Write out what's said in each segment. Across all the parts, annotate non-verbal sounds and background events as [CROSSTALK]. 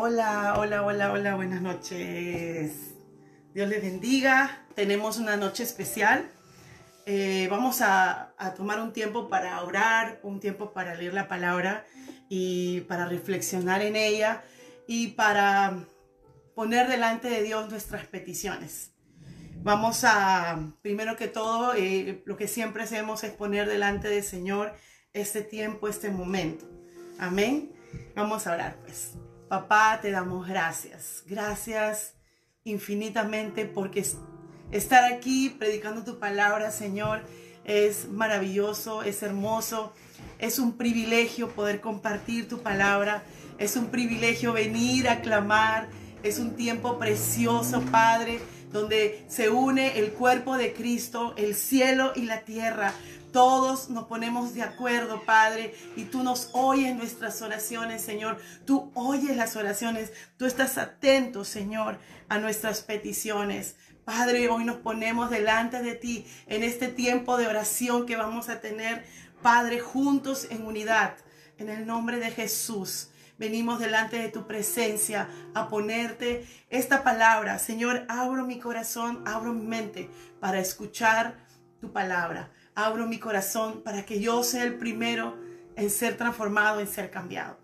Hola, hola, hola, hola, buenas noches. Dios les bendiga. Tenemos una noche especial. Eh, vamos a, tomar un tiempo para orar, un tiempo para leer la palabra y para reflexionar en ella y para poner delante de Dios nuestras peticiones. Vamos a, primero que todo, eh, lo que siempre hacemos es poner delante del Señor este tiempo, este momento. Amén. Vamos a orar pues. Papá, te damos gracias. Gracias infinitamente porque estar aquí predicando tu palabra, Señor, es maravilloso, es hermoso. Es un privilegio poder compartir tu palabra. Es un privilegio venir a clamar. Es un tiempo precioso, Padre, donde se une el cuerpo de Cristo, el cielo y la tierra, todos nos ponemos de acuerdo, Padre, y tú nos oyes nuestras oraciones, Señor. Tú oyes las oraciones, tú estás atento, Señor, a nuestras peticiones. Padre, hoy nos ponemos delante de ti en este tiempo de oración que vamos a tener, Padre, juntos en unidad, en el nombre de Jesús. Venimos delante de tu presencia a ponerte esta palabra. Señor, abro mi corazón, abro mi mente para escuchar tu palabra abro mi corazón para que yo sea el primero en ser transformado, en ser cambiado.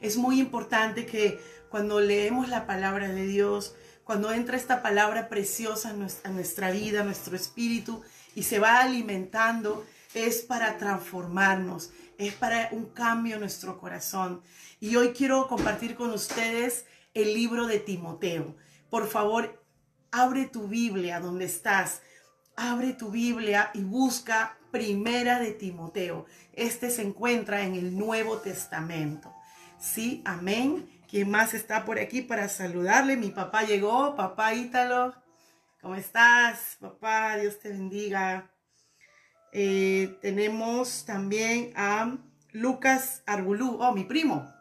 Es muy importante que cuando leemos la palabra de Dios, cuando entra esta palabra preciosa a nuestra vida, a nuestro espíritu, y se va alimentando, es para transformarnos, es para un cambio en nuestro corazón. Y hoy quiero compartir con ustedes el libro de Timoteo. Por favor, abre tu Biblia donde estás abre tu Biblia y busca Primera de Timoteo. Este se encuentra en el Nuevo Testamento. Sí, amén. ¿Quién más está por aquí para saludarle? Mi papá llegó, papá Ítalo. ¿Cómo estás, papá? Dios te bendiga. Eh, tenemos también a Lucas Arbulú, oh, mi primo.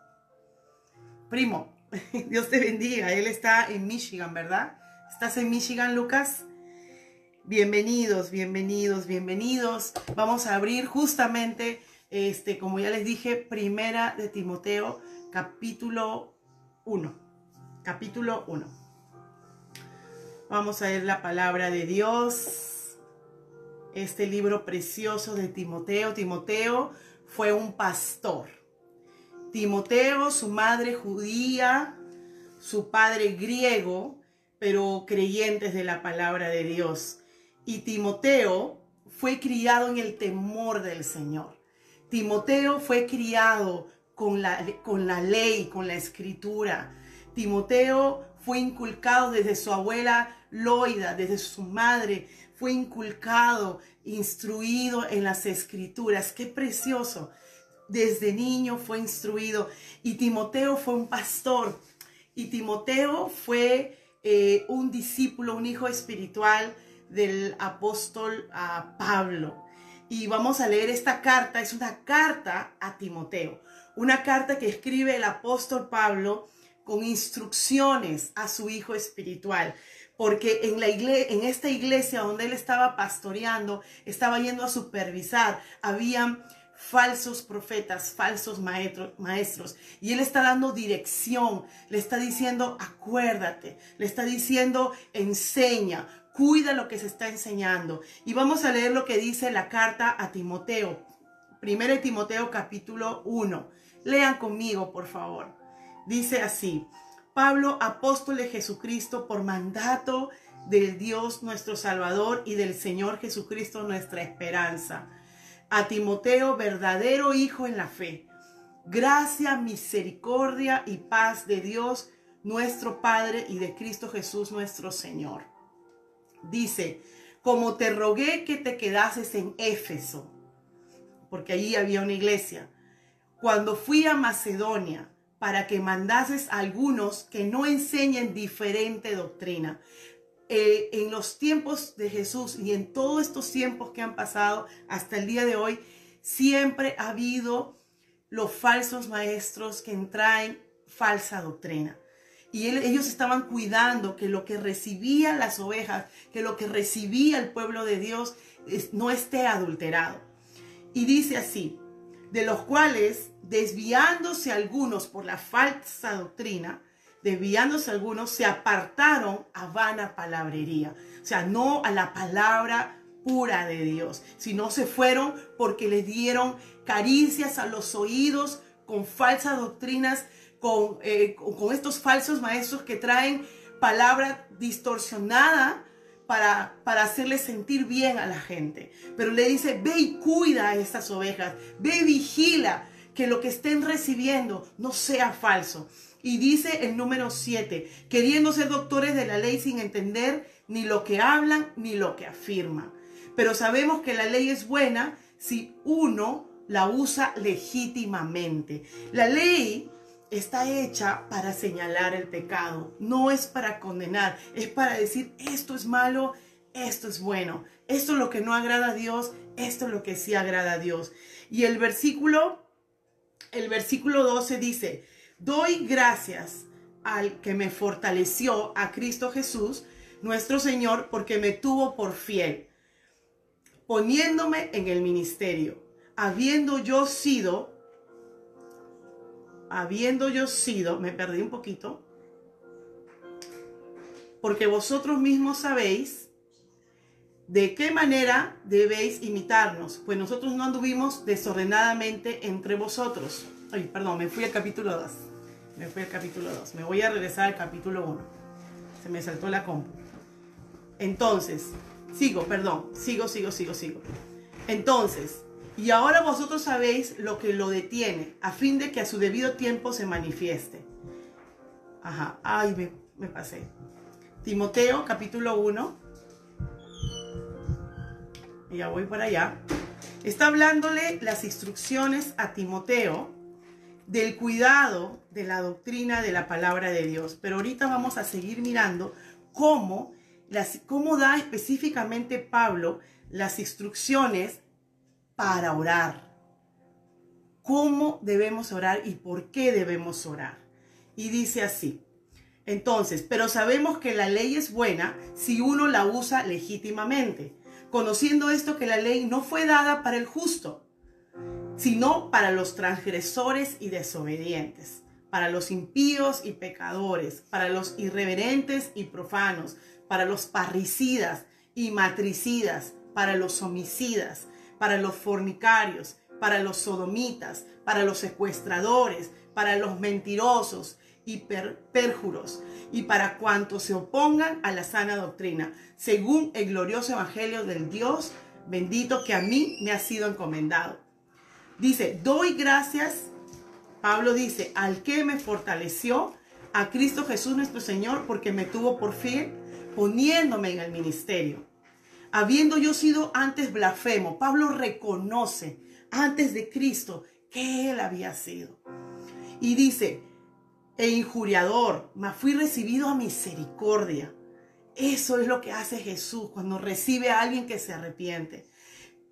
Primo, [LAUGHS] Dios te bendiga. Él está en Michigan, ¿verdad? ¿Estás en Michigan, Lucas? Bienvenidos, bienvenidos, bienvenidos. Vamos a abrir justamente, este, como ya les dije, primera de Timoteo, capítulo 1. Capítulo 1. Vamos a ver la palabra de Dios. Este libro precioso de Timoteo. Timoteo fue un pastor. Timoteo, su madre judía, su padre griego, pero creyentes de la palabra de Dios. Y Timoteo fue criado en el temor del Señor. Timoteo fue criado con la, con la ley, con la escritura. Timoteo fue inculcado desde su abuela Loida, desde su madre, fue inculcado, instruido en las escrituras. Qué precioso. Desde niño fue instruido. Y Timoteo fue un pastor. Y Timoteo fue eh, un discípulo, un hijo espiritual del apóstol Pablo. Y vamos a leer esta carta, es una carta a Timoteo, una carta que escribe el apóstol Pablo con instrucciones a su hijo espiritual. Porque en, la iglesia, en esta iglesia donde él estaba pastoreando, estaba yendo a supervisar, habían falsos profetas, falsos maestros, maestros. Y él está dando dirección, le está diciendo, acuérdate, le está diciendo, enseña, Cuida lo que se está enseñando. Y vamos a leer lo que dice la carta a Timoteo. Primero Timoteo capítulo 1. Lean conmigo, por favor. Dice así. Pablo, apóstol de Jesucristo, por mandato del Dios nuestro Salvador y del Señor Jesucristo nuestra esperanza. A Timoteo, verdadero hijo en la fe. Gracia, misericordia y paz de Dios nuestro Padre y de Cristo Jesús nuestro Señor dice, como te rogué que te quedases en Éfeso, porque allí había una iglesia, cuando fui a Macedonia para que mandases a algunos que no enseñen diferente doctrina. Eh, en los tiempos de Jesús y en todos estos tiempos que han pasado hasta el día de hoy, siempre ha habido los falsos maestros que traen falsa doctrina. Y ellos estaban cuidando que lo que recibían las ovejas, que lo que recibía el pueblo de Dios no esté adulterado. Y dice así, de los cuales, desviándose algunos por la falsa doctrina, desviándose algunos, se apartaron a vana palabrería. O sea, no a la palabra pura de Dios, sino se fueron porque les dieron caricias a los oídos con falsas doctrinas, con, eh, con estos falsos maestros que traen palabra distorsionada para, para hacerle sentir bien a la gente. Pero le dice, ve y cuida a estas ovejas, ve y vigila que lo que estén recibiendo no sea falso. Y dice el número 7, queriendo ser doctores de la ley sin entender ni lo que hablan ni lo que afirman. Pero sabemos que la ley es buena si uno la usa legítimamente. La ley está hecha para señalar el pecado, no es para condenar, es para decir esto es malo, esto es bueno, esto es lo que no agrada a Dios, esto es lo que sí agrada a Dios. Y el versículo, el versículo 12 dice, doy gracias al que me fortaleció, a Cristo Jesús, nuestro Señor, porque me tuvo por fiel, poniéndome en el ministerio, habiendo yo sido habiendo yo sido, me perdí un poquito, porque vosotros mismos sabéis de qué manera debéis imitarnos, pues nosotros no anduvimos desordenadamente entre vosotros. Ay, perdón, me fui al capítulo 2. Me fui al capítulo 2. Me voy a regresar al capítulo 1. Se me saltó la compu. Entonces, sigo, perdón, sigo, sigo, sigo, sigo. Entonces, y ahora vosotros sabéis lo que lo detiene, a fin de que a su debido tiempo se manifieste. Ajá, ay, me, pasé. Timoteo capítulo 1. Y ya voy para allá. Está hablándole las instrucciones a Timoteo del cuidado de la doctrina de la palabra de Dios. Pero ahorita vamos a seguir mirando cómo, las, cómo da específicamente Pablo las instrucciones para orar. ¿Cómo debemos orar y por qué debemos orar? Y dice así. Entonces, pero sabemos que la ley es buena si uno la usa legítimamente, conociendo esto que la ley no fue dada para el justo, sino para los transgresores y desobedientes, para los impíos y pecadores, para los irreverentes y profanos, para los parricidas y matricidas, para los homicidas, para los fornicarios, para los sodomitas, para los secuestradores, para los mentirosos y perjuros, y para cuantos se opongan a la sana doctrina, según el glorioso evangelio del Dios bendito que a mí me ha sido encomendado. Dice, doy gracias, Pablo dice, al que me fortaleció, a Cristo Jesús nuestro Señor, porque me tuvo por fiel, poniéndome en el ministerio habiendo yo sido antes blasfemo, Pablo reconoce antes de Cristo que él había sido. Y dice, e injuriador, mas fui recibido a misericordia. Eso es lo que hace Jesús cuando recibe a alguien que se arrepiente.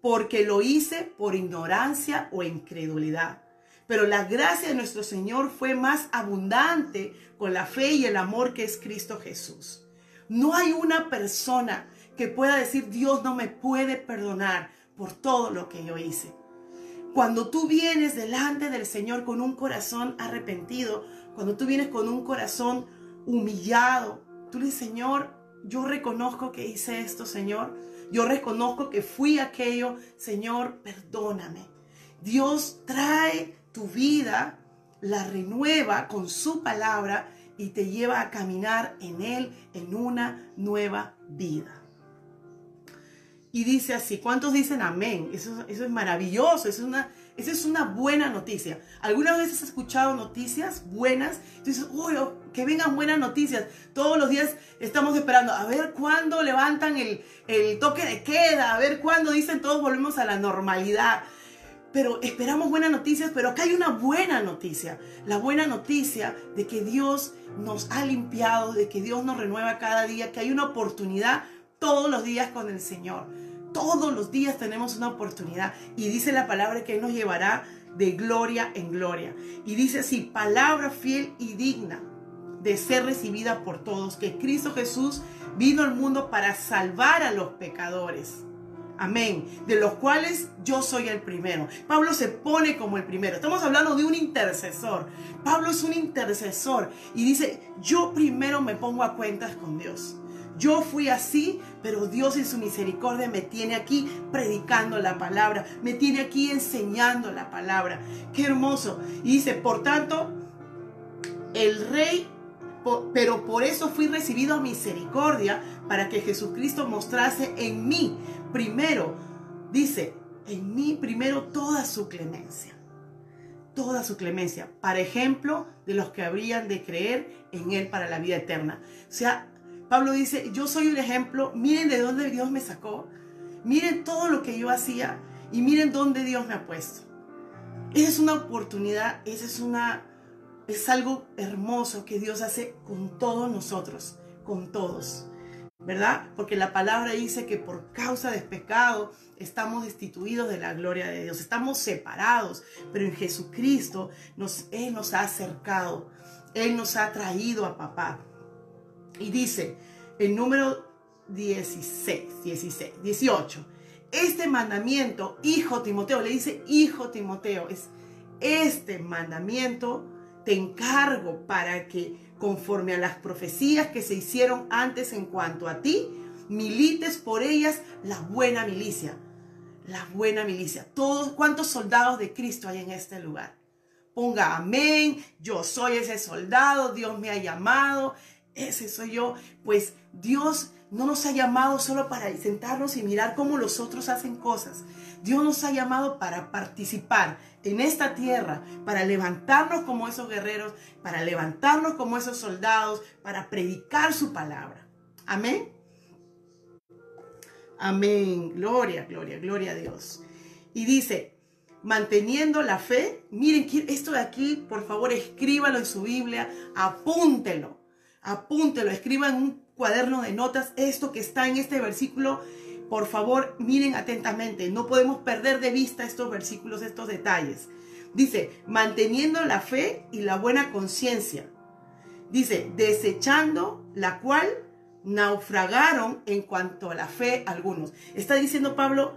Porque lo hice por ignorancia o incredulidad. Pero la gracia de nuestro Señor fue más abundante con la fe y el amor que es Cristo Jesús. No hay una persona que pueda decir, Dios no me puede perdonar por todo lo que yo hice. Cuando tú vienes delante del Señor con un corazón arrepentido, cuando tú vienes con un corazón humillado, tú le dices, Señor, yo reconozco que hice esto, Señor. Yo reconozco que fui aquello, Señor, perdóname. Dios trae tu vida, la renueva con su palabra y te lleva a caminar en Él en una nueva vida. Y dice así, ¿cuántos dicen amén? Eso, eso es maravilloso, eso es, una, eso es una buena noticia. ¿Algunas veces has escuchado noticias buenas? Dices, uy, oh, que vengan buenas noticias. Todos los días estamos esperando a ver cuándo levantan el, el toque de queda, a ver cuándo dicen todos volvemos a la normalidad pero esperamos buenas noticias, pero acá hay una buena noticia. La buena noticia de que Dios nos ha limpiado, de que Dios nos renueva cada día, que hay una oportunidad todos los días con el Señor. Todos los días tenemos una oportunidad. Y dice la palabra que nos llevará de gloria en gloria. Y dice así, palabra fiel y digna de ser recibida por todos, que Cristo Jesús vino al mundo para salvar a los pecadores. Amén. De los cuales yo soy el primero. Pablo se pone como el primero. Estamos hablando de un intercesor. Pablo es un intercesor y dice, yo primero me pongo a cuentas con Dios. Yo fui así, pero Dios en su misericordia me tiene aquí predicando la palabra, me tiene aquí enseñando la palabra. Qué hermoso. Y dice, por tanto, el rey, pero por eso fui recibido a misericordia, para que Jesucristo mostrase en mí primero, dice, en mí primero toda su clemencia. Toda su clemencia, para ejemplo de los que habrían de creer en Él para la vida eterna. O sea, Pablo dice, yo soy un ejemplo, miren de dónde Dios me sacó, miren todo lo que yo hacía y miren dónde Dios me ha puesto. Esa es una oportunidad, esa es una es algo hermoso que Dios hace con todos nosotros, con todos. ¿Verdad? Porque la palabra dice que por causa del pecado estamos destituidos de la gloria de Dios, estamos separados, pero en Jesucristo nos, Él nos ha acercado, Él nos ha traído a papá. Y dice, el número 16, 16, 18, este mandamiento, hijo Timoteo, le dice hijo Timoteo, es este mandamiento te encargo para que conforme a las profecías que se hicieron antes en cuanto a ti, milites por ellas la buena milicia. La buena milicia. Todos, ¿cuántos soldados de Cristo hay en este lugar? Ponga amén, yo soy ese soldado, Dios me ha llamado, ese soy yo. Pues Dios no nos ha llamado solo para sentarnos y mirar cómo los otros hacen cosas. Dios nos ha llamado para participar en esta tierra, para levantarnos como esos guerreros, para levantarnos como esos soldados, para predicar su palabra. Amén. Amén. Gloria, gloria, gloria a Dios. Y dice, manteniendo la fe, miren esto de aquí, por favor, escríbalo en su Biblia, apúntelo apúntelo, escriba en un cuaderno de notas esto que está en este versículo. Por favor, miren atentamente. No podemos perder de vista estos versículos, estos detalles. Dice, manteniendo la fe y la buena conciencia. Dice, desechando la cual naufragaron en cuanto a la fe algunos. Está diciendo Pablo,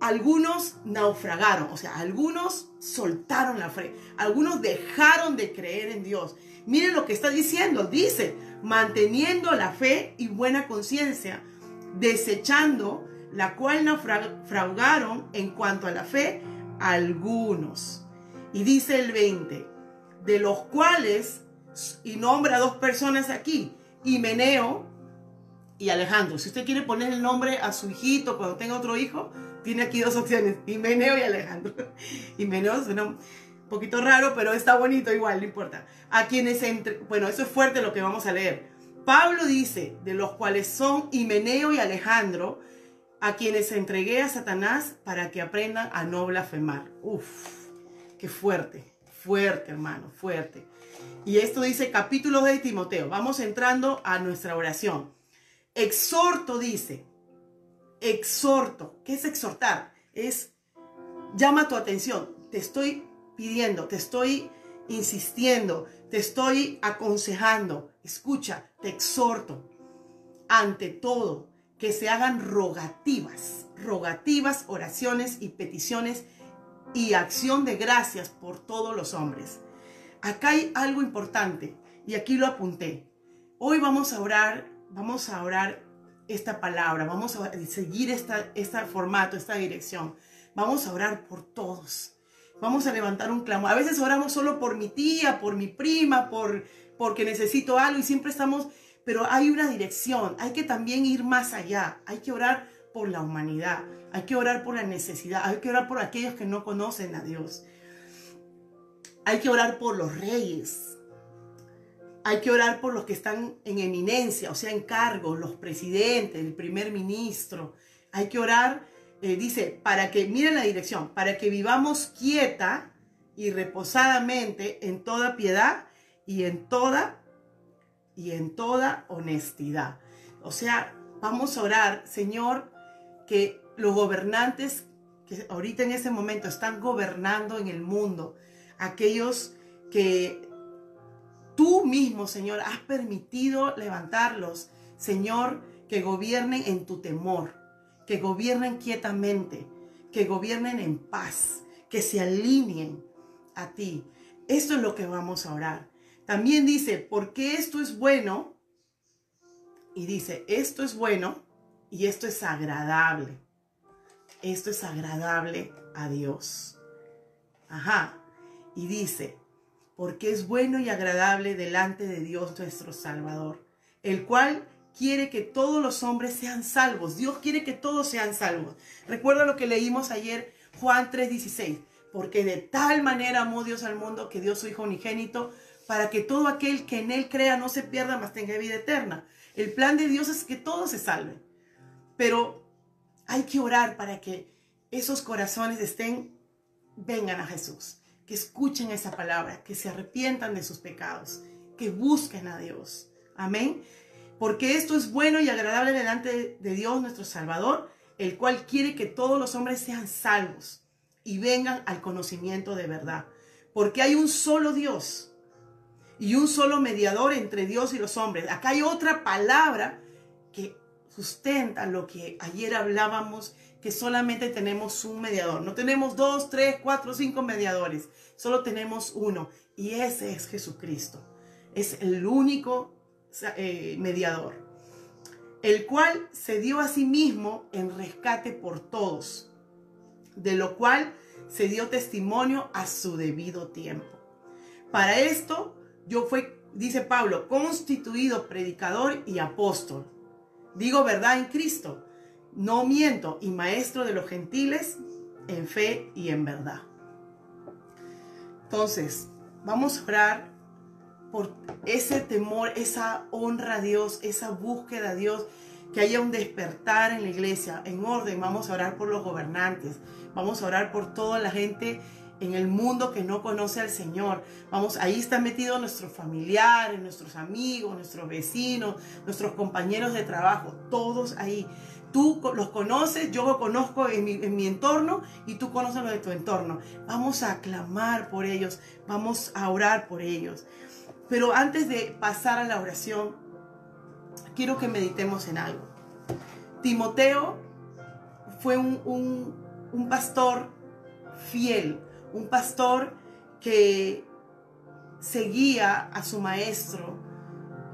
algunos naufragaron, o sea, algunos soltaron la fe, algunos dejaron de creer en Dios. Miren lo que está diciendo. Dice, manteniendo la fe y buena conciencia, desechando la cual naufragaron en cuanto a la fe algunos. Y dice el 20, de los cuales, y nombra dos personas aquí, Himeneo y Alejandro. Si usted quiere poner el nombre a su hijito cuando tenga otro hijo, tiene aquí dos opciones, Himeneo y Alejandro. [LAUGHS] Himeneo suena poquito raro, pero está bonito igual, no importa. A quienes entre, bueno, eso es fuerte lo que vamos a leer. Pablo dice, de los cuales son Himeneo y Alejandro, a quienes entregué a Satanás para que aprendan a no blasfemar. Uf, qué fuerte, fuerte hermano, fuerte. Y esto dice capítulo de Timoteo. Vamos entrando a nuestra oración. Exhorto dice, exhorto. ¿Qué es exhortar? Es, llama tu atención. Te estoy pidiendo, te estoy insistiendo, te estoy aconsejando. Escucha, te exhorto. Ante todo, que se hagan rogativas, rogativas, oraciones y peticiones y acción de gracias por todos los hombres. Acá hay algo importante y aquí lo apunté. Hoy vamos a orar, vamos a orar esta palabra, vamos a seguir esta, este formato, esta dirección. Vamos a orar por todos vamos a levantar un clamor. A veces oramos solo por mi tía, por mi prima, por porque necesito algo y siempre estamos, pero hay una dirección, hay que también ir más allá, hay que orar por la humanidad, hay que orar por la necesidad, hay que orar por aquellos que no conocen a Dios. Hay que orar por los reyes. Hay que orar por los que están en eminencia, o sea, en cargo, los presidentes, el primer ministro. Hay que orar eh, dice, para que, miren la dirección, para que vivamos quieta y reposadamente en toda piedad y en toda y en toda honestidad. O sea, vamos a orar, Señor, que los gobernantes que ahorita en ese momento están gobernando en el mundo, aquellos que tú mismo, Señor, has permitido levantarlos, Señor, que gobiernen en tu temor que gobiernen quietamente, que gobiernen en paz, que se alineen a ti. Esto es lo que vamos a orar. También dice, porque esto es bueno, y dice, esto es bueno y esto es agradable. Esto es agradable a Dios. Ajá. Y dice, porque es bueno y agradable delante de Dios nuestro Salvador, el cual quiere que todos los hombres sean salvos. Dios quiere que todos sean salvos. Recuerda lo que leímos ayer, Juan 3:16, porque de tal manera amó Dios al mundo que dio su Hijo unigénito para que todo aquel que en él crea no se pierda, mas tenga vida eterna. El plan de Dios es que todos se salven. Pero hay que orar para que esos corazones estén, vengan a Jesús, que escuchen esa palabra, que se arrepientan de sus pecados, que busquen a Dios. Amén. Porque esto es bueno y agradable delante de Dios nuestro Salvador, el cual quiere que todos los hombres sean salvos y vengan al conocimiento de verdad. Porque hay un solo Dios y un solo mediador entre Dios y los hombres. Acá hay otra palabra que sustenta lo que ayer hablábamos, que solamente tenemos un mediador. No tenemos dos, tres, cuatro, cinco mediadores. Solo tenemos uno. Y ese es Jesucristo. Es el único eh, mediador. El cual se dio a sí mismo en rescate por todos. De lo cual se dio testimonio a su debido tiempo. Para esto yo fui, dice Pablo, constituido predicador y apóstol. Digo verdad en Cristo, no miento, y maestro de los gentiles en fe y en verdad. Entonces, vamos a orar por ese temor, esa honra a Dios, esa búsqueda a Dios, que haya un despertar en la iglesia, en orden. Vamos a orar por los gobernantes, vamos a orar por toda la gente en el mundo que no conoce al Señor. Vamos, ahí están metidos nuestros familiares, nuestros amigos, nuestros vecinos, nuestros compañeros de trabajo, todos ahí. Tú los conoces, yo los conozco en mi, en mi entorno y tú conoces lo de tu entorno. Vamos a clamar por ellos, vamos a orar por ellos. Pero antes de pasar a la oración, quiero que meditemos en algo. Timoteo fue un, un, un pastor fiel, un pastor que seguía a su maestro,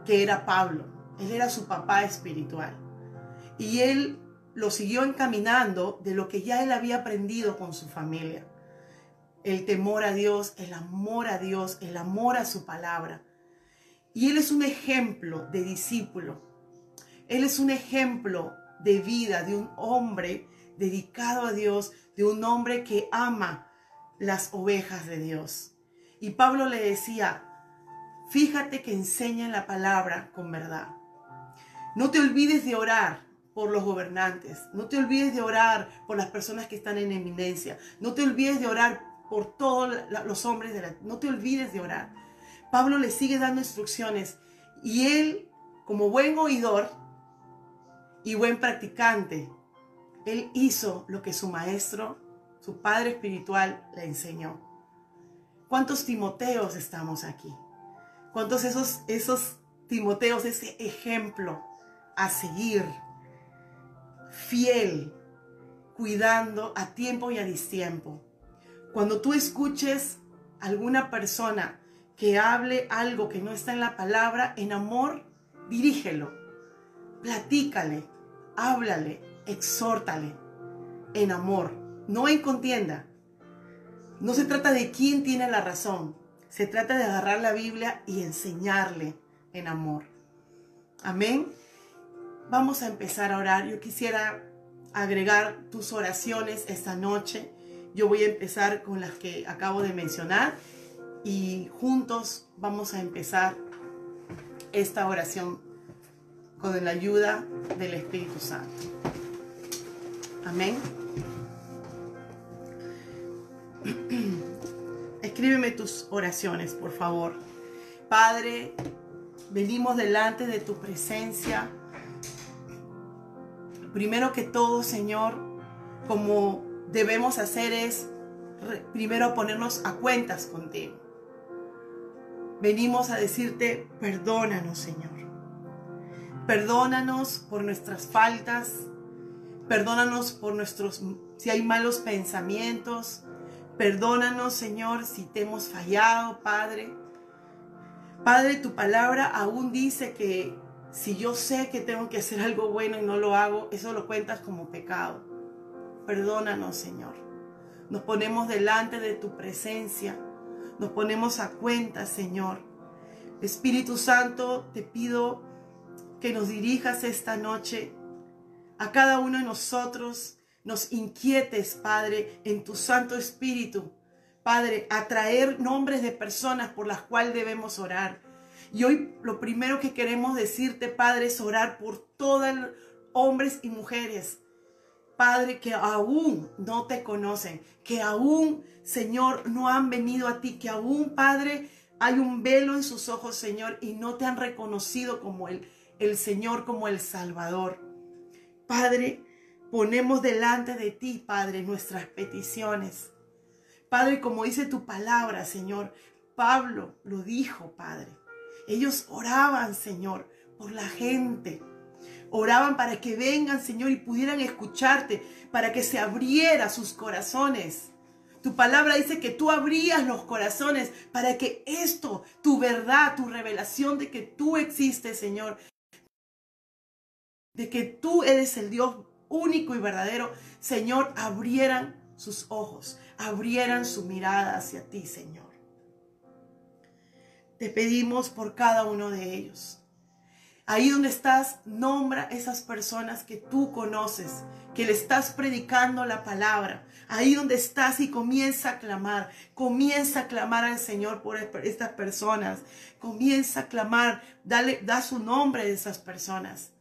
que era Pablo. Él era su papá espiritual. Y él lo siguió encaminando de lo que ya él había aprendido con su familia. El temor a Dios, el amor a Dios, el amor a su palabra. Y él es un ejemplo de discípulo. Él es un ejemplo de vida de un hombre dedicado a Dios, de un hombre que ama las ovejas de Dios. Y Pablo le decía, fíjate que enseñan la palabra con verdad. No te olvides de orar por los gobernantes. No te olvides de orar por las personas que están en eminencia. No te olvides de orar por todos los hombres de la... No te olvides de orar. Pablo le sigue dando instrucciones y él, como buen oidor y buen practicante, él hizo lo que su maestro su padre espiritual le enseñó. ¿Cuántos Timoteos estamos aquí? ¿Cuántos esos, esos Timoteos, ese ejemplo a seguir, fiel, cuidando a tiempo y a distiempo? Cuando tú escuches alguna persona que hable algo que no está en la palabra, en amor, dirígelo, platícale, háblale, exhórtale, en amor no en contienda. No se trata de quién tiene la razón. Se trata de agarrar la Biblia y enseñarle en amor. Amén. Vamos a empezar a orar. Yo quisiera agregar tus oraciones esta noche. Yo voy a empezar con las que acabo de mencionar y juntos vamos a empezar esta oración con la ayuda del Espíritu Santo. Amén. [CLEARS THROAT] Escríbeme tus oraciones, por favor. Padre, venimos delante de tu presencia. Primero que todo, Señor, como debemos hacer es primero ponernos a cuentas contigo. Venimos a decirte, perdónanos, Señor. Perdónanos por nuestras faltas. Perdónanos por nuestros, si hay malos pensamientos. Perdónanos, Señor, si te hemos fallado, Padre. Padre, tu palabra aún dice que si yo sé que tengo que hacer algo bueno y no lo hago, eso lo cuentas como pecado. Perdónanos, Señor. Nos ponemos delante de tu presencia. Nos ponemos a cuenta, Señor. Espíritu Santo, te pido que nos dirijas esta noche a cada uno de nosotros, nos inquietes, Padre, en tu Santo Espíritu. Padre, a traer nombres de personas por las cuales debemos orar. Y hoy lo primero que queremos decirte, Padre, es orar por todos hombres y mujeres. Padre, que aún no te conocen, que aún, Señor, no han venido a ti, que aún, Padre, hay un velo en sus ojos, Señor, y no te han reconocido como el, el Señor, como el Salvador. Padre, ponemos delante de ti, Padre, nuestras peticiones. Padre, como dice tu palabra, Señor, Pablo lo dijo, Padre. Ellos oraban, Señor, por la gente. Oraban para que vengan, Señor, y pudieran escucharte, para que se abriera sus corazones. Tu palabra dice que tú abrías los corazones para que esto, tu verdad, tu revelación de que tú existes, Señor, de que tú eres el Dios único y verdadero, Señor, abrieran sus ojos, abrieran su mirada hacia ti, Señor. Te pedimos por cada uno de ellos. Ahí donde estás, nombra esas personas que tú conoces, que le estás predicando la palabra. Ahí donde estás y comienza a clamar, comienza a clamar al Señor por estas personas. Comienza a clamar, dale, da su nombre de esas personas.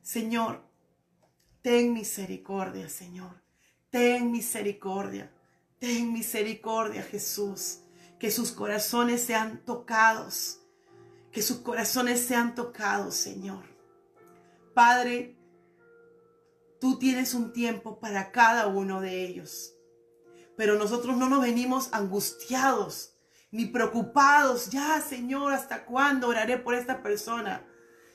Señor, ten misericordia, Señor. Ten misericordia. Ten misericordia, Jesús. Que sus corazones sean tocados. Que sus corazones sean tocados, Señor. Padre, tú tienes un tiempo para cada uno de ellos. Pero nosotros no nos venimos angustiados ni preocupados. Ya, Señor, ¿hasta cuándo oraré por esta persona?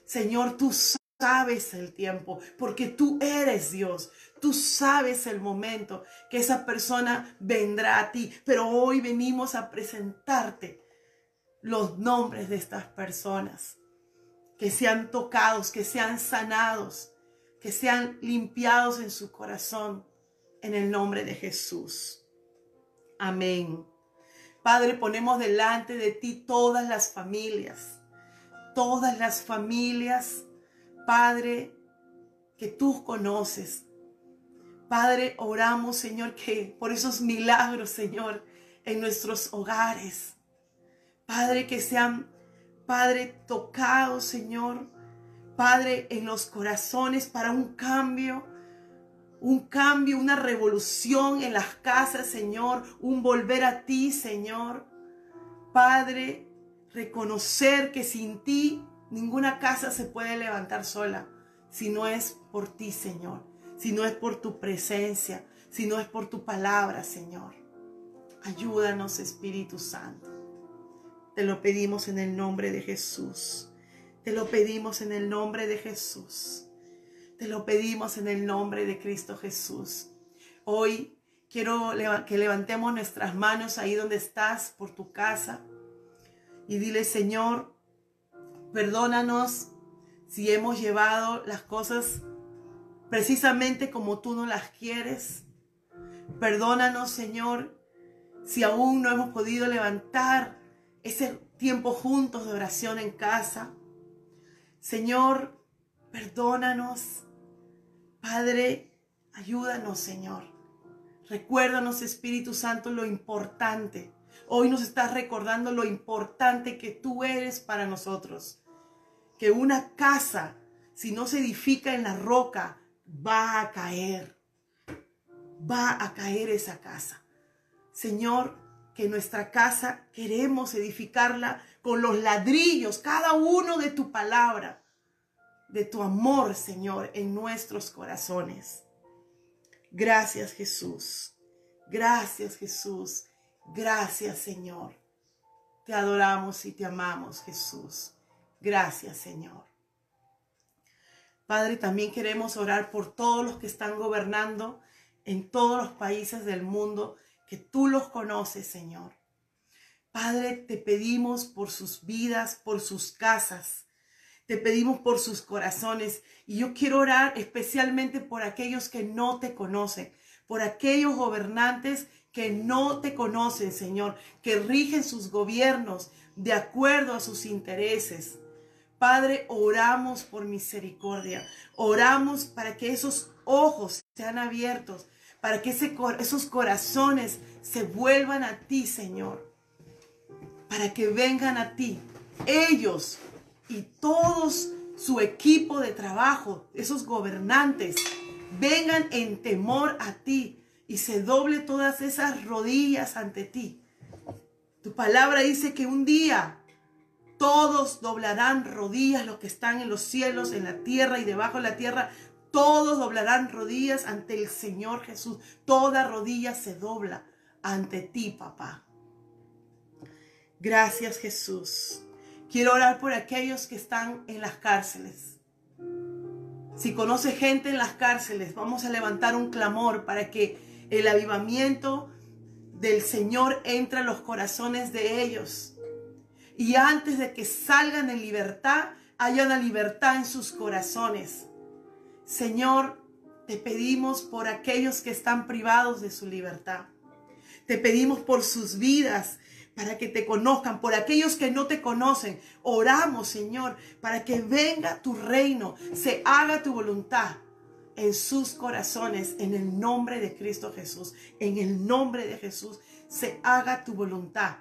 Señor, tú sabes el tiempo, porque tú eres Dios. Tú sabes el momento que esa persona vendrá a ti. Pero hoy venimos a presentarte los nombres de estas personas. Que sean tocados, que sean sanados, que sean limpiados en su corazón. En el nombre de Jesús. Amén. Padre, ponemos delante de ti todas las familias. Todas las familias Padre, que tú conoces. Padre, oramos, Señor, que por esos milagros, Señor, en nuestros hogares. Padre, que sean, Padre, tocados, Señor. Padre, en los corazones para un cambio, un cambio, una revolución en las casas, Señor, un volver a ti, Señor. Padre, reconocer que sin ti Ninguna casa se puede levantar sola si no es por ti, Señor, si no es por tu presencia, si no es por tu palabra, Señor. Ayúdanos, Espíritu Santo. Te lo pedimos en el nombre de Jesús. Te lo pedimos en el nombre de Jesús. Te lo pedimos en el nombre de Cristo Jesús. Hoy quiero que levantemos nuestras manos ahí donde estás, por tu casa, y dile, Señor, Perdónanos si hemos llevado las cosas precisamente como tú no las quieres. Perdónanos, Señor, si aún no hemos podido levantar ese tiempo juntos de oración en casa. Señor, perdónanos. Padre, ayúdanos, Señor. Recuérdanos, Espíritu Santo, lo importante Hoy nos estás recordando lo importante que tú eres para nosotros. Que una casa, si no se edifica en la roca, va a caer. Va a caer esa casa. Señor, que nuestra casa queremos edificarla con los ladrillos, cada uno de tu palabra, de tu amor, Señor, en nuestros corazones. Gracias, Jesús. Gracias, Jesús. Gracias, Señor. Te adoramos y te amamos, Jesús. Gracias, Señor. Padre, también queremos orar por todos los que están gobernando en todos los países del mundo, que tú los conoces, Señor. Padre, te pedimos por sus vidas, por sus casas. Te pedimos por sus corazones. Y yo quiero orar especialmente por aquellos que no te conocen, por aquellos gobernantes que no te conocen, Señor, que rigen sus gobiernos de acuerdo a sus intereses. Padre, oramos por misericordia. Oramos para que esos ojos sean abiertos, para que esos corazones se vuelvan a ti, Señor. Para que vengan a ti. Ellos y todos su equipo de trabajo, esos gobernantes, vengan en temor a ti y se doble todas esas rodillas ante ti. Tu palabra dice que un día todos doblarán rodillas, los que están en los cielos, en la tierra y debajo de la tierra, todos doblarán rodillas ante el Señor Jesús. Toda rodilla se dobla ante ti, papá. Gracias, Jesús. Quiero orar por aquellos que están en las cárceles. Si conoce gente en las cárceles, vamos a levantar un clamor para que el avivamiento del Señor entre a los corazones de ellos. Y antes de que salgan en libertad, haya una libertad en sus corazones. Señor, te pedimos por aquellos que están privados de su libertad. Te pedimos por sus vidas para que te conozcan, por aquellos que no te conocen. Oramos, Señor, para que venga tu reino, se haga tu voluntad en sus corazones, en el nombre de Cristo Jesús, en el nombre de Jesús, se haga tu voluntad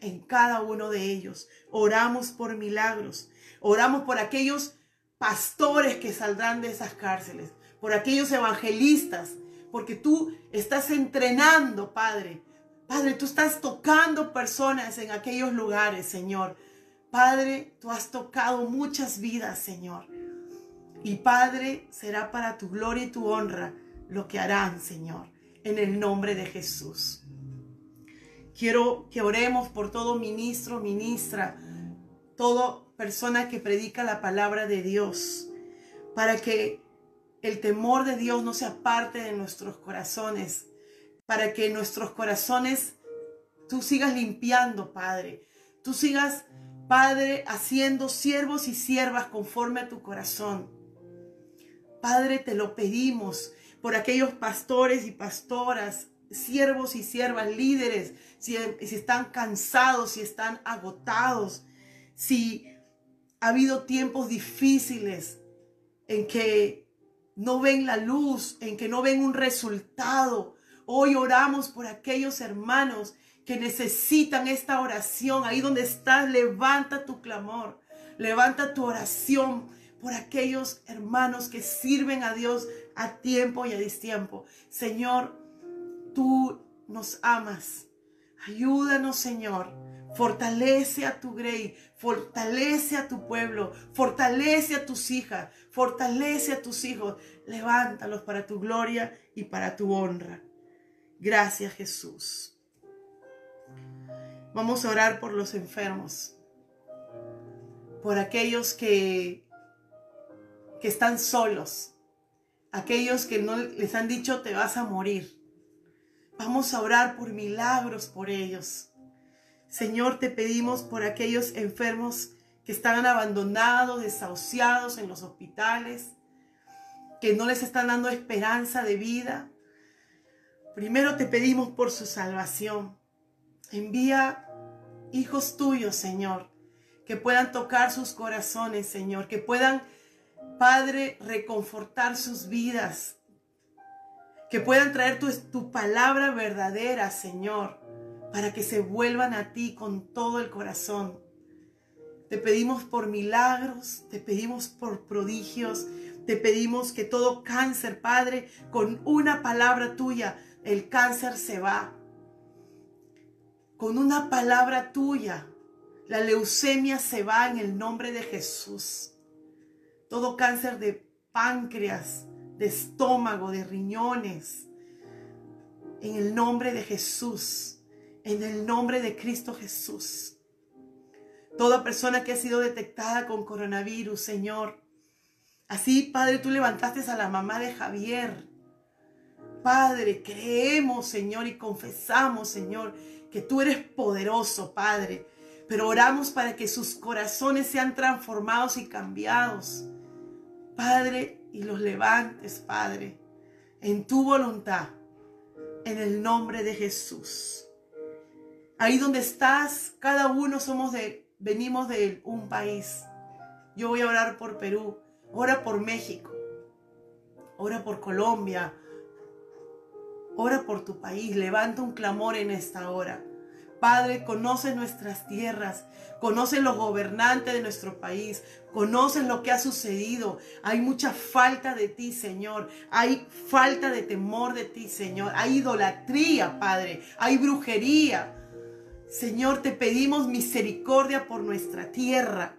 en cada uno de ellos. Oramos por milagros, oramos por aquellos pastores que saldrán de esas cárceles, por aquellos evangelistas, porque tú estás entrenando, Padre. Padre, tú estás tocando personas en aquellos lugares, Señor. Padre, tú has tocado muchas vidas, Señor. Y Padre, será para tu gloria y tu honra lo que harán, Señor, en el nombre de Jesús. Quiero que oremos por todo ministro, ministra, toda persona que predica la palabra de Dios, para que el temor de Dios no se aparte de nuestros corazones, para que nuestros corazones tú sigas limpiando, Padre. Tú sigas, Padre, haciendo siervos y siervas conforme a tu corazón. Padre, te lo pedimos por aquellos pastores y pastoras, siervos y siervas, líderes, si, si, están cansados, si están agotados, si ha habido tiempos difíciles en que no ven la luz, en que no ven un resultado. Hoy oramos por aquellos hermanos que necesitan esta oración. Ahí donde estás, levanta tu clamor, levanta tu oración por aquellos hermanos que sirven a Dios a tiempo y a distiempo. Señor, tú nos amas. Ayúdanos, Señor. Fortalece a tu grey, fortalece a tu pueblo, fortalece a tus hijas, fortalece a tus hijos. Levántalos para tu gloria y para tu honra. Gracias, Jesús. Vamos a orar por los enfermos, por aquellos que que están solos, aquellos que no les han dicho te vas a morir. Vamos a orar por milagros por ellos. Señor, te pedimos por aquellos enfermos que están abandonados, desahuciados en los hospitales, que no les están dando esperanza de vida. Primero te pedimos por su salvación. Envía hijos tuyos, Señor, que puedan tocar sus corazones, Señor, que puedan Padre, reconfortar sus vidas. Que puedan traer tu, tu palabra verdadera, Señor, para que se vuelvan a ti con todo el corazón. Te pedimos por milagros, te pedimos por prodigios, te pedimos que todo cáncer, Padre, con una palabra tuya, el cáncer se va. Con una palabra tuya, la leucemia se va en el nombre de Jesús todo cáncer de páncreas, de estómago, de riñones. En el nombre de Jesús, en el nombre de Cristo Jesús. Toda persona que ha sido detectada con coronavirus, Señor, Así, Padre, tú levantaste a la mamá de Javier. Padre, creemos, Señor, y confesamos, Señor, que tú eres poderoso, Padre. Pero oramos para que sus corazones sean transformados y cambiados. Padre, y los levantes, Padre, en tu voluntad, en el nombre de Jesús. Ahí donde estás, cada uno somos de, venimos de un país. Yo voy a orar por Perú, ora por México, ora por Colombia, ora por tu país, levanta un clamor en esta hora. Padre, conoce nuestras tierras, conoce los gobernantes de nuestro país, conoce lo que ha sucedido. Hay mucha falta de ti, Señor. Hay falta de temor de ti, Señor. Hay idolatría, Padre. Hay brujería. Señor, te pedimos misericordia por nuestra tierra.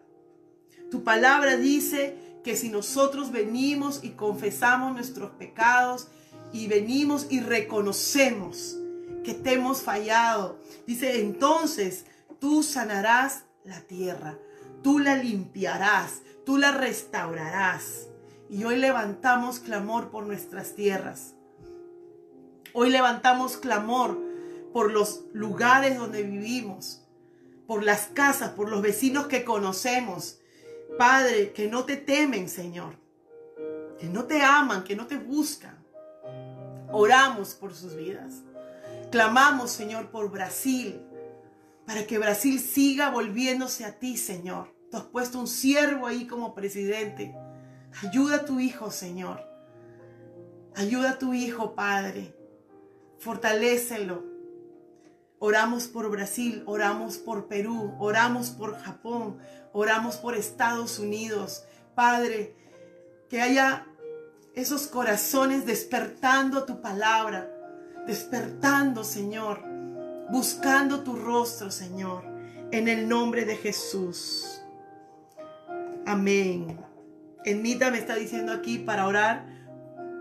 Tu palabra dice que si nosotros venimos y confesamos nuestros pecados y venimos y reconocemos que te hemos fallado, dice entonces tú sanarás la tierra, tú la limpiarás, tú la restaurarás. Y hoy levantamos clamor por nuestras tierras. Hoy levantamos clamor por los lugares donde vivimos, por las casas, por los vecinos que conocemos, Padre, que no te temen, Señor, que no te aman, que no te buscan. Oramos por sus vidas. Clamamos, Señor, por Brasil, para que Brasil siga volviéndose a ti, Señor. Tú has puesto un siervo ahí como presidente. Ayuda a tu hijo, Señor. Ayuda a tu hijo, Padre. Fortalécelo. Oramos por Brasil, oramos por Perú, oramos por Japón, oramos por Estados Unidos. Padre, que haya esos corazones despertando tu palabra, despertando, Señor, buscando tu rostro, Señor, en el nombre de Jesús. Amén. Enmita me está diciendo aquí para orar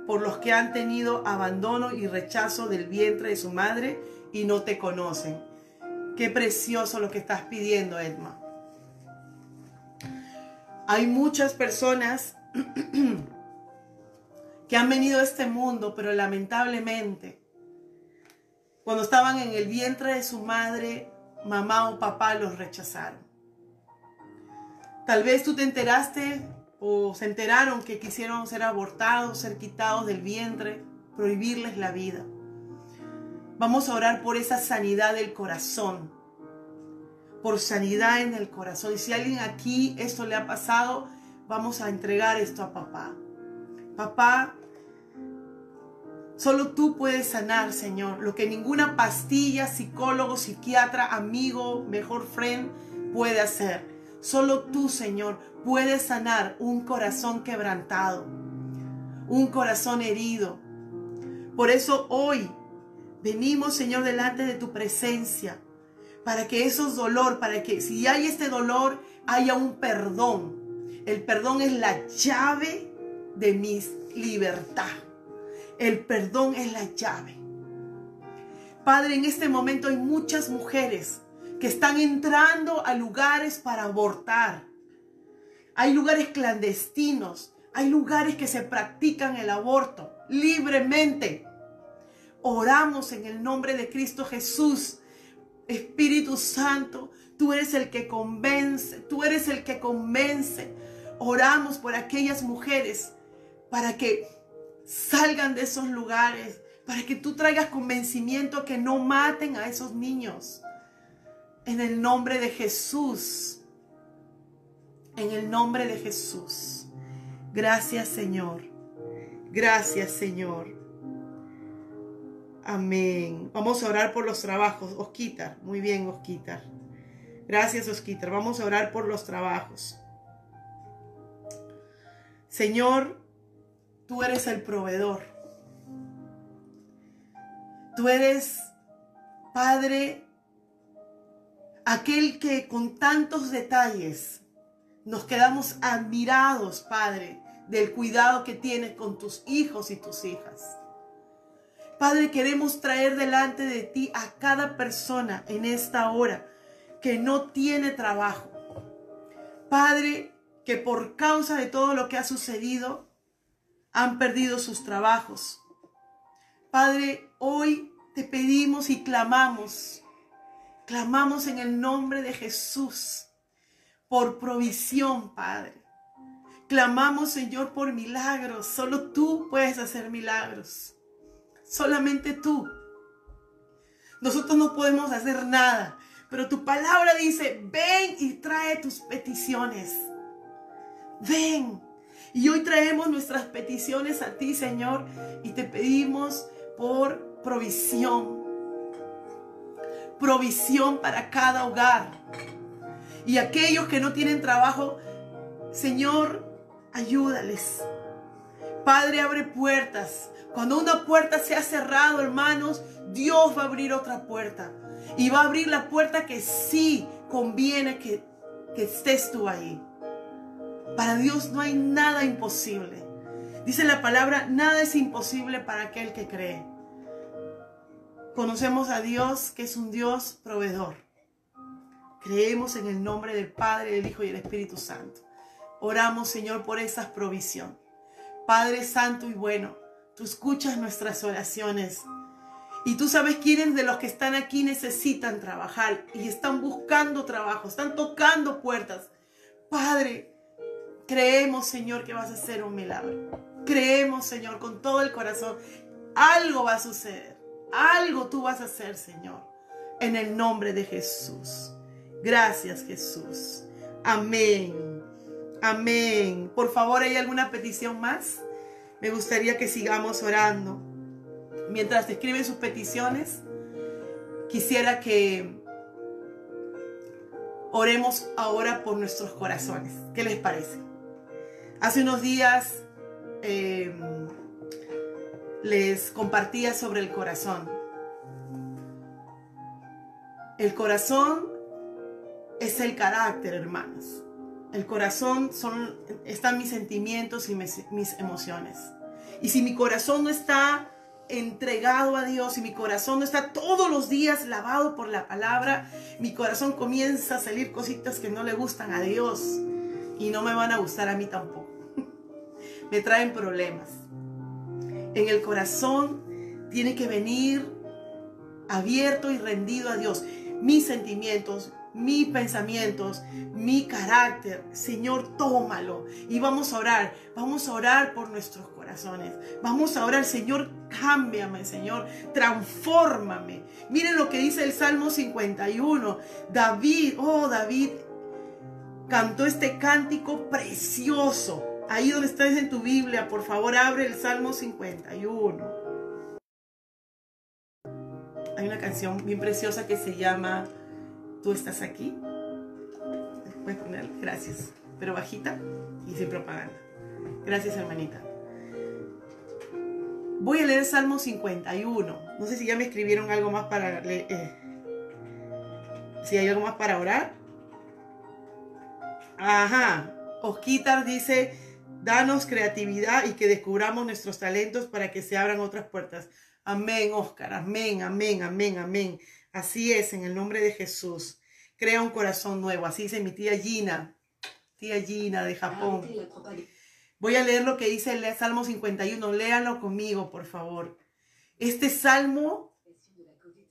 por los que han tenido abandono y rechazo del vientre de su madre y no te conocen. Qué precioso lo que estás pidiendo, Edma. Hay muchas personas [CLEARS THROAT] que han venido a este mundo, pero lamentablemente, cuando estaban en el vientre de su madre, mamá o papá los rechazaron. Tal vez tú te enteraste o se enteraron que quisieron ser abortados, ser quitados del vientre, prohibirles la vida. Vamos a orar por esa sanidad del corazón. Por sanidad en el corazón. Y si alguien aquí esto le ha pasado, vamos a entregar esto a papá. Papá, solo tú puedes sanar, Señor, lo que ninguna pastilla, psicólogo, psiquiatra, amigo, mejor friend puede hacer. Solo tú, Señor, puedes sanar un corazón quebrantado, un corazón herido. Por eso hoy Venimos, Señor, delante de tu presencia, para que esos dolor, para que si hay este dolor, haya un perdón. El perdón es la llave de mi libertad. El perdón es la llave. Padre, en este momento hay muchas mujeres que están entrando a lugares para abortar. Hay lugares clandestinos, hay lugares que se practican el aborto libremente. Oramos en el nombre de Cristo Jesús. Espíritu Santo, tú eres el que convence, tú eres el que convence. Oramos por aquellas mujeres para que salgan de esos lugares, para que tú traigas convencimiento que no maten a esos niños. En el nombre de Jesús. En el nombre de Jesús. Gracias Señor. Gracias Señor. Amén. Vamos a orar por los trabajos. Osquitar. Muy bien, Osquitar. Gracias, Osquitar. Vamos a orar por los trabajos. Señor, tú eres el proveedor. Tú eres, Padre, aquel que con tantos detalles nos quedamos admirados, Padre, del cuidado que tienes con tus hijos y tus hijas. Padre, queremos traer delante de ti a cada persona en esta hora que no tiene trabajo. Padre, que por causa de todo lo que ha sucedido han perdido sus trabajos. Padre, hoy te pedimos y clamamos, clamamos en el nombre de Jesús por provisión, Padre. Clamamos, Señor, por milagros. Solo tú puedes hacer milagros. Solamente tú. Nosotros no podemos hacer nada, pero tu palabra dice, ven y trae tus peticiones. Ven. Y hoy traemos nuestras peticiones a ti, Señor, y te pedimos por provisión. Provisión para cada hogar. Y aquellos que no tienen trabajo, Señor, ayúdales. Padre, abre puertas. Cuando una puerta se ha cerrado, hermanos, Dios va a abrir otra puerta. Y va a abrir la puerta que sí conviene que, estés tú ahí. Para Dios no hay nada imposible. Dice la palabra, nada es imposible para aquel que cree. Conocemos a Dios que es un Dios proveedor. Creemos en el nombre del Padre, del Hijo y del Espíritu Santo. Oramos, Señor, por esa provisión. Padre Santo y bueno, tú escuchas nuestras oraciones. Y tú sabes quiénes de los que están aquí necesitan trabajar y están buscando trabajo, están tocando puertas. Padre, creemos, Señor, que vas a hacer un milagro. Creemos, Señor, con todo el corazón. Algo va a suceder. Algo tú vas a hacer, Señor. En el nombre de Jesús. Gracias, Jesús. Amén. Amén. Por favor, ¿hay alguna petición más? Me gustaría que sigamos orando. Mientras escriben sus peticiones, quisiera que oremos ahora por nuestros corazones. ¿Qué les parece? Hace unos días em, les compartía sobre el corazón. El corazón es el carácter, hermanos. El corazón son, están mis sentimientos y mis, mis emociones. Y si mi corazón no está entregado a Dios y mi corazón no está todos los días lavado por la palabra, mi corazón comienza a salir cositas que no le gustan a Dios y no me van a gustar a mí tampoco. [LAUGHS] me traen problemas. En el corazón tiene que venir abierto y rendido a Dios. Mis sentimientos, mis pensamientos, mi carácter. Señor, tómalo. Y vamos a orar. Vamos a orar por nuestros corazones. Vamos a orar, Señor, cámbiame, Señor. Transfórmame. Miren lo que dice el Salmo 51. David, oh David, cantó este cántico precioso. Ahí donde estás en tu Biblia, por favor, abre el Salmo 51. Hay una canción bien preciosa que se llama estás aquí. Gracias, pero bajita y sin propaganda. Gracias, hermanita. Voy a leer Salmo 51. No sé si ya me escribieron algo más para leer. Eh, si hay algo más para orar. Ajá. Osquitar dice, danos creatividad y que descubramos nuestros talentos para que se abran otras puertas. Amén, Oscar. Amén, amén, amén, amén. Así es, en el nombre de Jesús. Crea un corazón nuevo. Así dice mi tía Gina, tía Gina de Japón. Voy a leer lo que dice el Salmo 51. Léanlo conmigo, por favor. Este salmo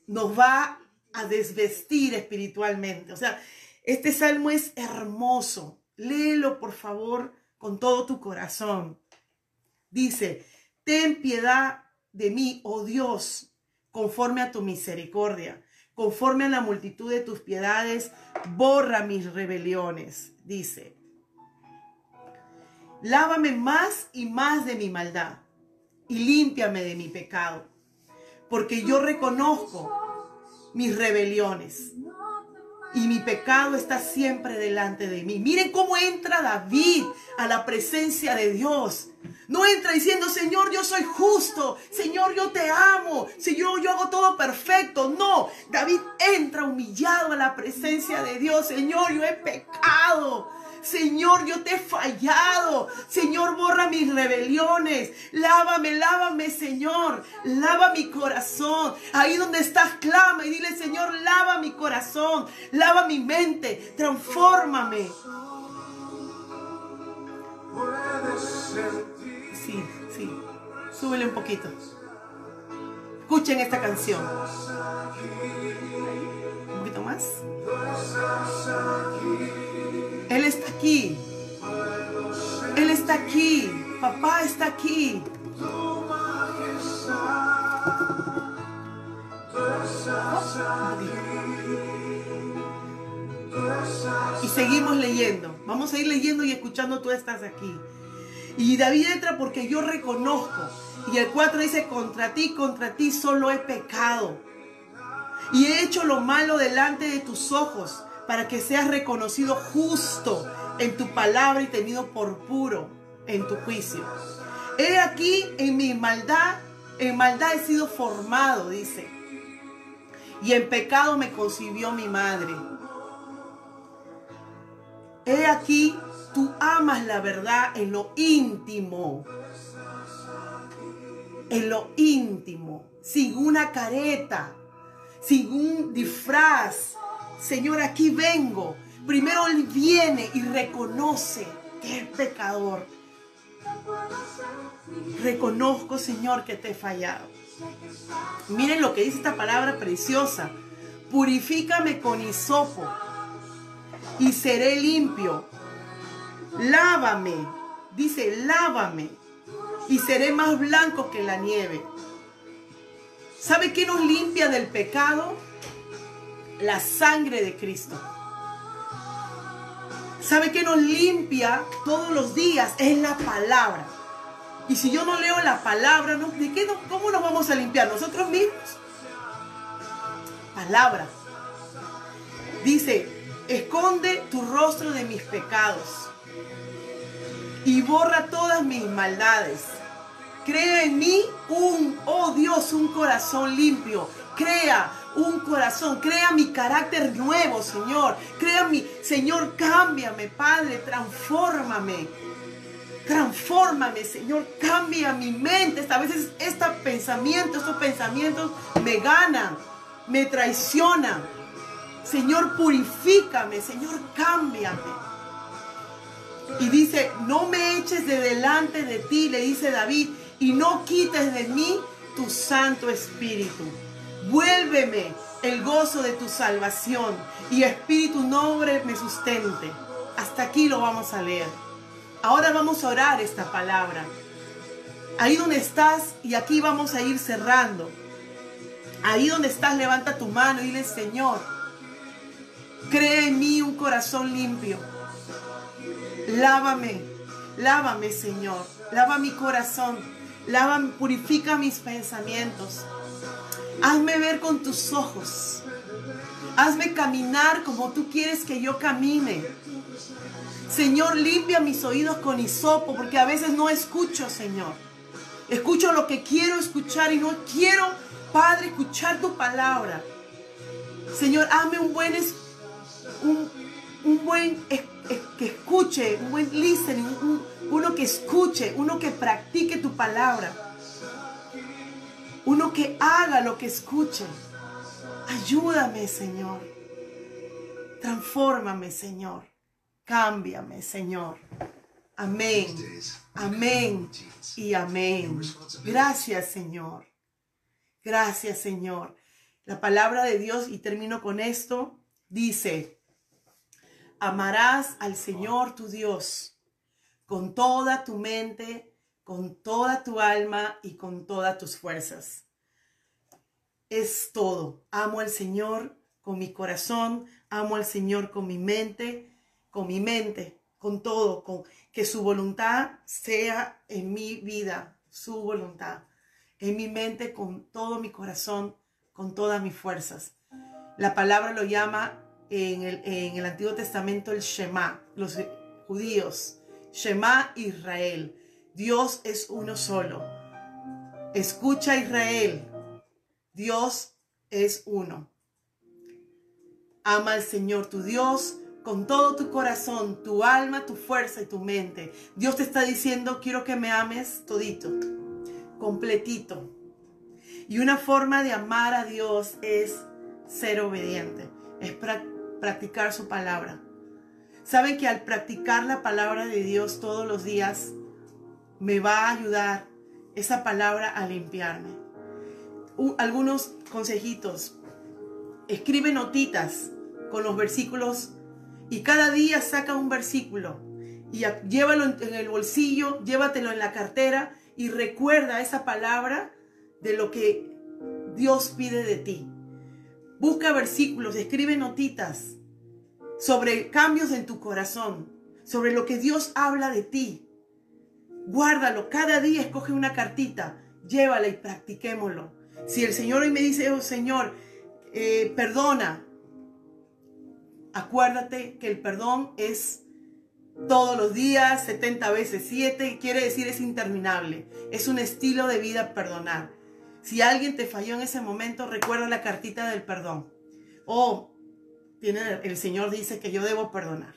nos va a desvestir espiritualmente. O sea, este salmo es hermoso. Léelo, por favor, con todo tu corazón. Dice, ten piedad de mí, oh Dios, conforme a tu misericordia conforme a la multitud de tus piedades, borra mis rebeliones, dice. Lávame más y más de mi maldad y límpiame de mi pecado, porque yo reconozco mis rebeliones y mi pecado está siempre delante de mí. Miren cómo entra David a la presencia de Dios. No entra diciendo, Señor, yo soy justo, Señor, yo te amo, Señor, yo hago todo perfecto. No, David entra humillado a la presencia de Dios, Señor, yo he pecado. Señor, yo te he fallado. Señor, borra mis rebeliones. Lávame, lávame, Señor. Lava mi corazón. Ahí donde estás, clama y dile, Señor, lava mi corazón. Lava mi mente. Transfórmame. Sí, sí. Súbele un poquito. Escuchen esta canción. Un poquito más. Él está aquí. Él está aquí. Papá está aquí. Y seguimos leyendo. Vamos a ir leyendo y escuchando, tú estás aquí. Y David entra porque yo reconozco. Y el 4 dice, contra ti, contra ti solo he pecado. Y he hecho lo malo delante de tus ojos para que seas reconocido justo en tu palabra y tenido por puro en tu juicio. He aquí en mi maldad, en maldad he sido formado, dice. Y en pecado me concibió mi madre. He aquí, tú amas la verdad en lo íntimo. En lo íntimo, sin una careta, sin un disfraz. Señor, aquí vengo. Primero Él viene y reconoce que es pecador. Reconozco, Señor, que te he fallado. Miren lo que dice esta palabra preciosa. Purifícame con hisopo y seré limpio. Lávame, dice, lávame y seré más blanco que la nieve. ¿Sabe qué nos limpia del pecado? La sangre de Cristo. ¿Sabe qué nos limpia todos los días? Es la palabra. Y si yo no leo la palabra, ¿de qué, ¿cómo nos vamos a limpiar? ¿Nosotros mismos? Palabra. Dice, esconde tu rostro de mis pecados y borra todas mis maldades. Crea en mí un, oh Dios, un corazón limpio. Crea un corazón, crea mi carácter nuevo, Señor. Crea mi, Señor, cámbiame, Padre, transfórmame. Transfórmame, Señor, cambia mi mente. A veces este pensamiento, estos pensamientos me ganan, me traicionan. Señor, purifícame, Señor, cámbiame. Y dice, no me eches de delante de ti, le dice David, y no quites de mí tu Santo Espíritu. Vuélveme el gozo de tu salvación y Espíritu noble me sustente. Hasta aquí lo vamos a leer. Ahora vamos a orar esta palabra. Ahí donde estás y aquí vamos a ir cerrando. Ahí donde estás, levanta tu mano y dile, Señor, cree en mí un corazón limpio. Lávame, lávame, Señor. Lava mi corazón. Lava, purifica mis pensamientos. Hazme ver con tus ojos. Hazme caminar como tú quieres que yo camine. Señor, limpia mis oídos con hisopo, porque a veces no escucho, Señor. Escucho lo que quiero escuchar y no quiero, Padre, escuchar tu palabra. Señor, hazme un buen, un, un buen que escuche, un buen listening, uno que escuche, uno que practique tu palabra. Uno que haga lo que escuche. Ayúdame, Señor. Transfórmame, Señor. Cámbiame, Señor. Amén. Amén y amén. Gracias, Señor. Gracias, Señor. La palabra de Dios, y termino con esto, dice, amarás al Señor tu Dios con toda tu mente, con toda tu alma y con todas tus fuerzas. Es todo. Amo al Señor con mi corazón, amo al Señor con mi mente, con mi mente, con todo, con que su voluntad sea en mi vida, su voluntad, en mi mente, con todo mi corazón, con todas mis fuerzas. La palabra lo llama en el, en el Antiguo Testamento el Shema, los judíos, Shema Israel. Dios es uno solo. Escucha Israel. Dios es uno. Ama al Señor tu Dios con todo tu corazón, tu alma, tu fuerza y tu mente. Dios te está diciendo, quiero que me ames todito, completito. Y una forma de amar a Dios es ser obediente, es practicar su palabra. Saben que al practicar la palabra de Dios todos los días, me va a ayudar esa palabra a limpiarme. algunos consejitos. Escribe notitas con los versículos y cada día saca un versículo y llévalo en el bolsillo, llévatelo en la cartera y recuerda esa palabra de lo que Dios pide de ti. Busca versículos, escribe notitas sobre cambios en tu corazón, sobre lo que Dios habla de ti. Guárdalo, cada día escoge una cartita, llévala y practiquémoslo. Si el Señor hoy me dice, oh Señor, eh, perdona, acuérdate que el perdón es todos los días, 70 veces 7, quiere decir es interminable. Es un estilo de vida perdonar. Si alguien te falló en ese momento, recuerda la cartita del perdón. O tiene, el Señor dice que yo debo perdonar.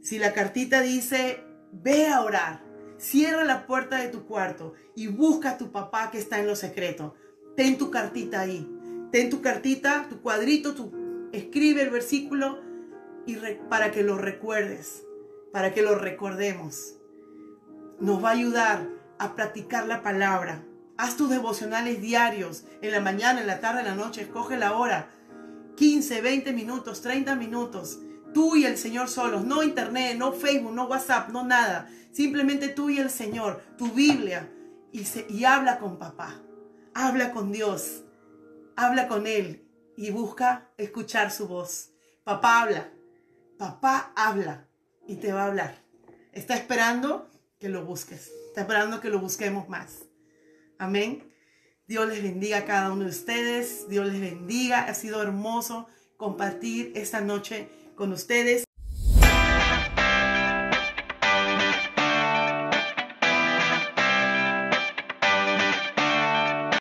Si la cartita dice, ve a orar, cierra la puerta de tu cuarto y busca a tu papá que está en lo secreto. Ten tu cartita ahí. Ten tu cartita, tu cuadrito, tu, escribe el versículo y para que lo recuerdes, para que lo recordemos. Nos va a ayudar a practicar la palabra. Haz tus devocionales diarios, en la mañana, en la tarde, en la noche, escoge la hora. 15, 20 minutos, 30 minutos. Tú y el Señor solos, no internet, no Facebook, no WhatsApp, no nada. Simplemente tú y el Señor, tu Biblia. Y, y habla con papá. Habla con Dios. Habla con Él y busca escuchar su voz. Papá habla. Papá habla y te va a hablar. Está esperando que lo busques. Está esperando que lo busquemos más. Amén. Dios les bendiga a cada uno de ustedes. Dios les bendiga. Ha sido hermoso compartir esta noche con ustedes.